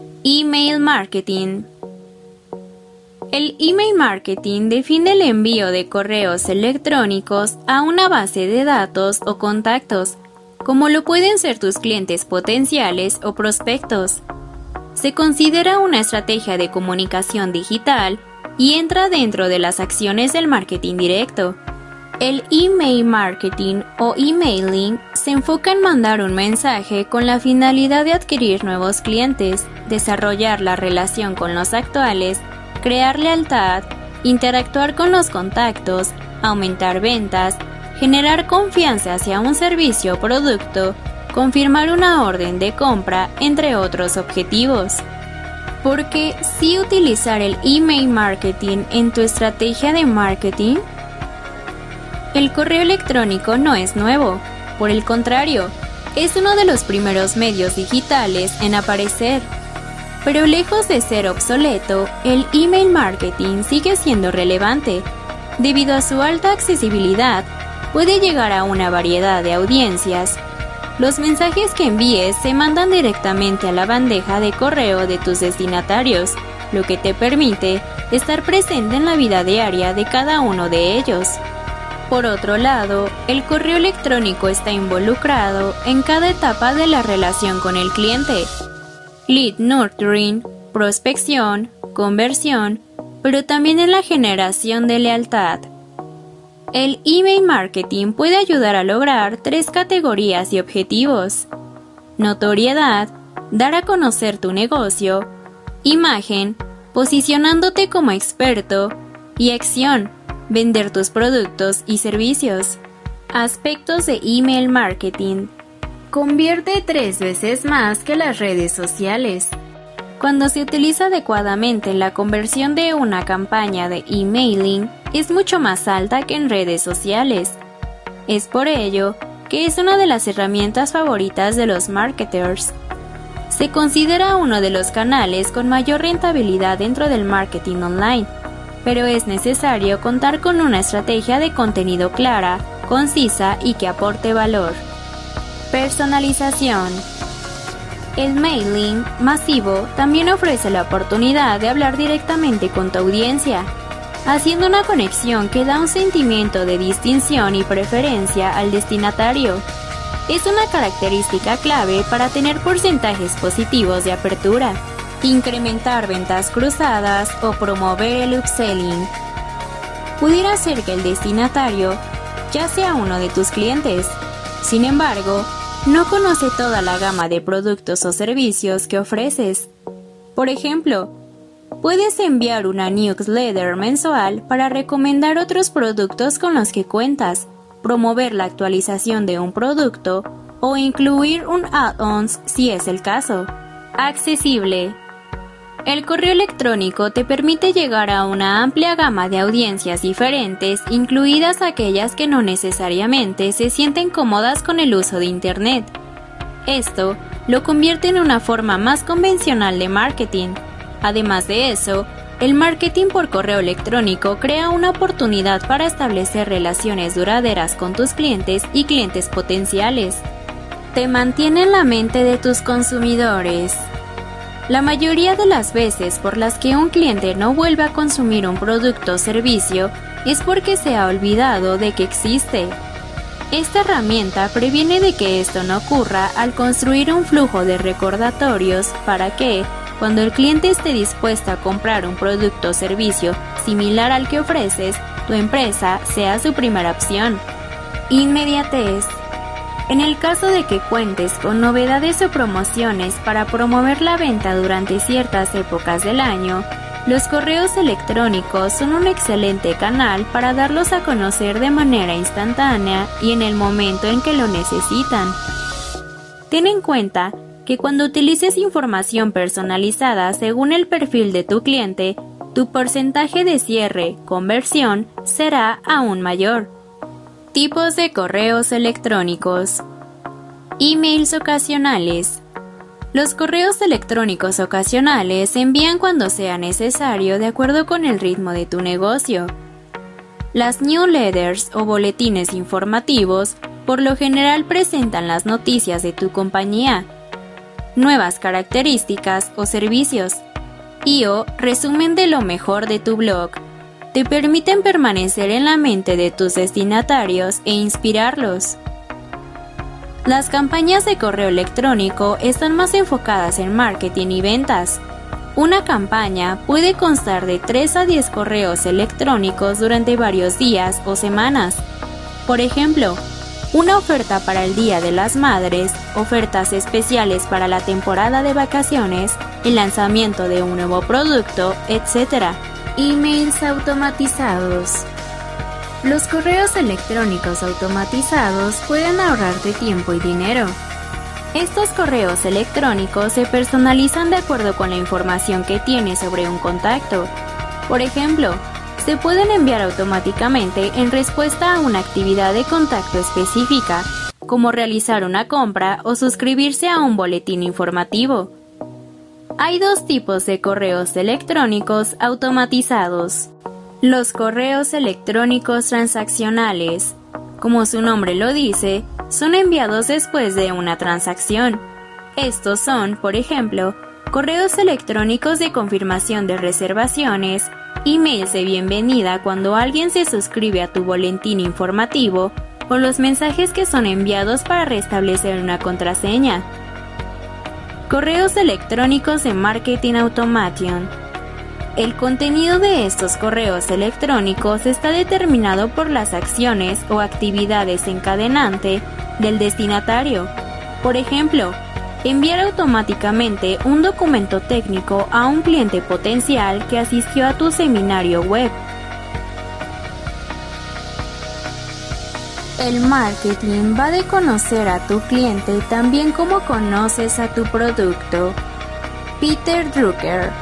Email marketing. El email marketing define el envío de correos electrónicos a una base de datos o contactos, como lo pueden ser tus clientes potenciales o prospectos. Se considera una estrategia de comunicación digital y entra dentro de las acciones del marketing directo. El email marketing o emailing se enfoca en mandar un mensaje con la finalidad de adquirir nuevos clientes, desarrollar la relación con los actuales, crear lealtad, interactuar con los contactos, aumentar ventas, generar confianza hacia un servicio o producto, confirmar una orden de compra, entre otros objetivos. Porque si utilizar el email marketing en tu estrategia de marketing, el correo electrónico no es nuevo, por el contrario, es uno de los primeros medios digitales en aparecer. Pero lejos de ser obsoleto, el email marketing sigue siendo relevante. Debido a su alta accesibilidad, puede llegar a una variedad de audiencias. Los mensajes que envíes se mandan directamente a la bandeja de correo de tus destinatarios, lo que te permite estar presente en la vida diaria de cada uno de ellos. Por otro lado, el correo electrónico está involucrado en cada etapa de la relación con el cliente. Lead nurturing, prospección, conversión, pero también en la generación de lealtad. El email marketing puede ayudar a lograr tres categorías y objetivos. Notoriedad, dar a conocer tu negocio, imagen, posicionándote como experto, y acción, vender tus productos y servicios. Aspectos de email marketing. Convierte tres veces más que las redes sociales. Cuando se utiliza adecuadamente la conversión de una campaña de emailing es mucho más alta que en redes sociales. Es por ello que es una de las herramientas favoritas de los marketers. Se considera uno de los canales con mayor rentabilidad dentro del marketing online pero es necesario contar con una estrategia de contenido clara, concisa y que aporte valor. Personalización. El mailing masivo también ofrece la oportunidad de hablar directamente con tu audiencia, haciendo una conexión que da un sentimiento de distinción y preferencia al destinatario. Es una característica clave para tener porcentajes positivos de apertura incrementar ventas cruzadas o promover el upselling. Pudiera ser que el destinatario ya sea uno de tus clientes. Sin embargo, no conoce toda la gama de productos o servicios que ofreces. Por ejemplo, puedes enviar una newsletter mensual para recomendar otros productos con los que cuentas, promover la actualización de un producto o incluir un add-ons si es el caso. Accesible. El correo electrónico te permite llegar a una amplia gama de audiencias diferentes, incluidas aquellas que no necesariamente se sienten cómodas con el uso de Internet. Esto lo convierte en una forma más convencional de marketing. Además de eso, el marketing por correo electrónico crea una oportunidad para establecer relaciones duraderas con tus clientes y clientes potenciales. Te mantiene en la mente de tus consumidores. La mayoría de las veces por las que un cliente no vuelve a consumir un producto o servicio es porque se ha olvidado de que existe. Esta herramienta previene de que esto no ocurra al construir un flujo de recordatorios para que, cuando el cliente esté dispuesto a comprar un producto o servicio similar al que ofreces, tu empresa sea su primera opción. Inmediatez. En el caso de que cuentes con novedades o promociones para promover la venta durante ciertas épocas del año, los correos electrónicos son un excelente canal para darlos a conocer de manera instantánea y en el momento en que lo necesitan. Ten en cuenta que cuando utilices información personalizada según el perfil de tu cliente, tu porcentaje de cierre, conversión, será aún mayor. Tipos de correos electrónicos. Emails ocasionales. Los correos electrónicos ocasionales se envían cuando sea necesario de acuerdo con el ritmo de tu negocio. Las newsletters o boletines informativos por lo general presentan las noticias de tu compañía. nuevas características o servicios, y o resumen de lo mejor de tu blog. Te permiten permanecer en la mente de tus destinatarios e inspirarlos. Las campañas de correo electrónico están más enfocadas en marketing y ventas. Una campaña puede constar de 3 a 10 correos electrónicos durante varios días o semanas. Por ejemplo, una oferta para el Día de las Madres, ofertas especiales para la temporada de vacaciones, el lanzamiento de un nuevo producto, etc. Emails automatizados. Los correos electrónicos automatizados pueden ahorrarte tiempo y dinero. Estos correos electrónicos se personalizan de acuerdo con la información que tienes sobre un contacto. Por ejemplo, se pueden enviar automáticamente en respuesta a una actividad de contacto específica, como realizar una compra o suscribirse a un boletín informativo. Hay dos tipos de correos electrónicos automatizados. Los correos electrónicos transaccionales, como su nombre lo dice, son enviados después de una transacción. Estos son, por ejemplo, correos electrónicos de confirmación de reservaciones, emails de bienvenida cuando alguien se suscribe a tu boletín informativo o los mensajes que son enviados para restablecer una contraseña. Correos electrónicos de Marketing Automation. El contenido de estos correos electrónicos está determinado por las acciones o actividades encadenante del destinatario. Por ejemplo, enviar automáticamente un documento técnico a un cliente potencial que asistió a tu seminario web. El marketing va de conocer a tu cliente también como conoces a tu producto. Peter Drucker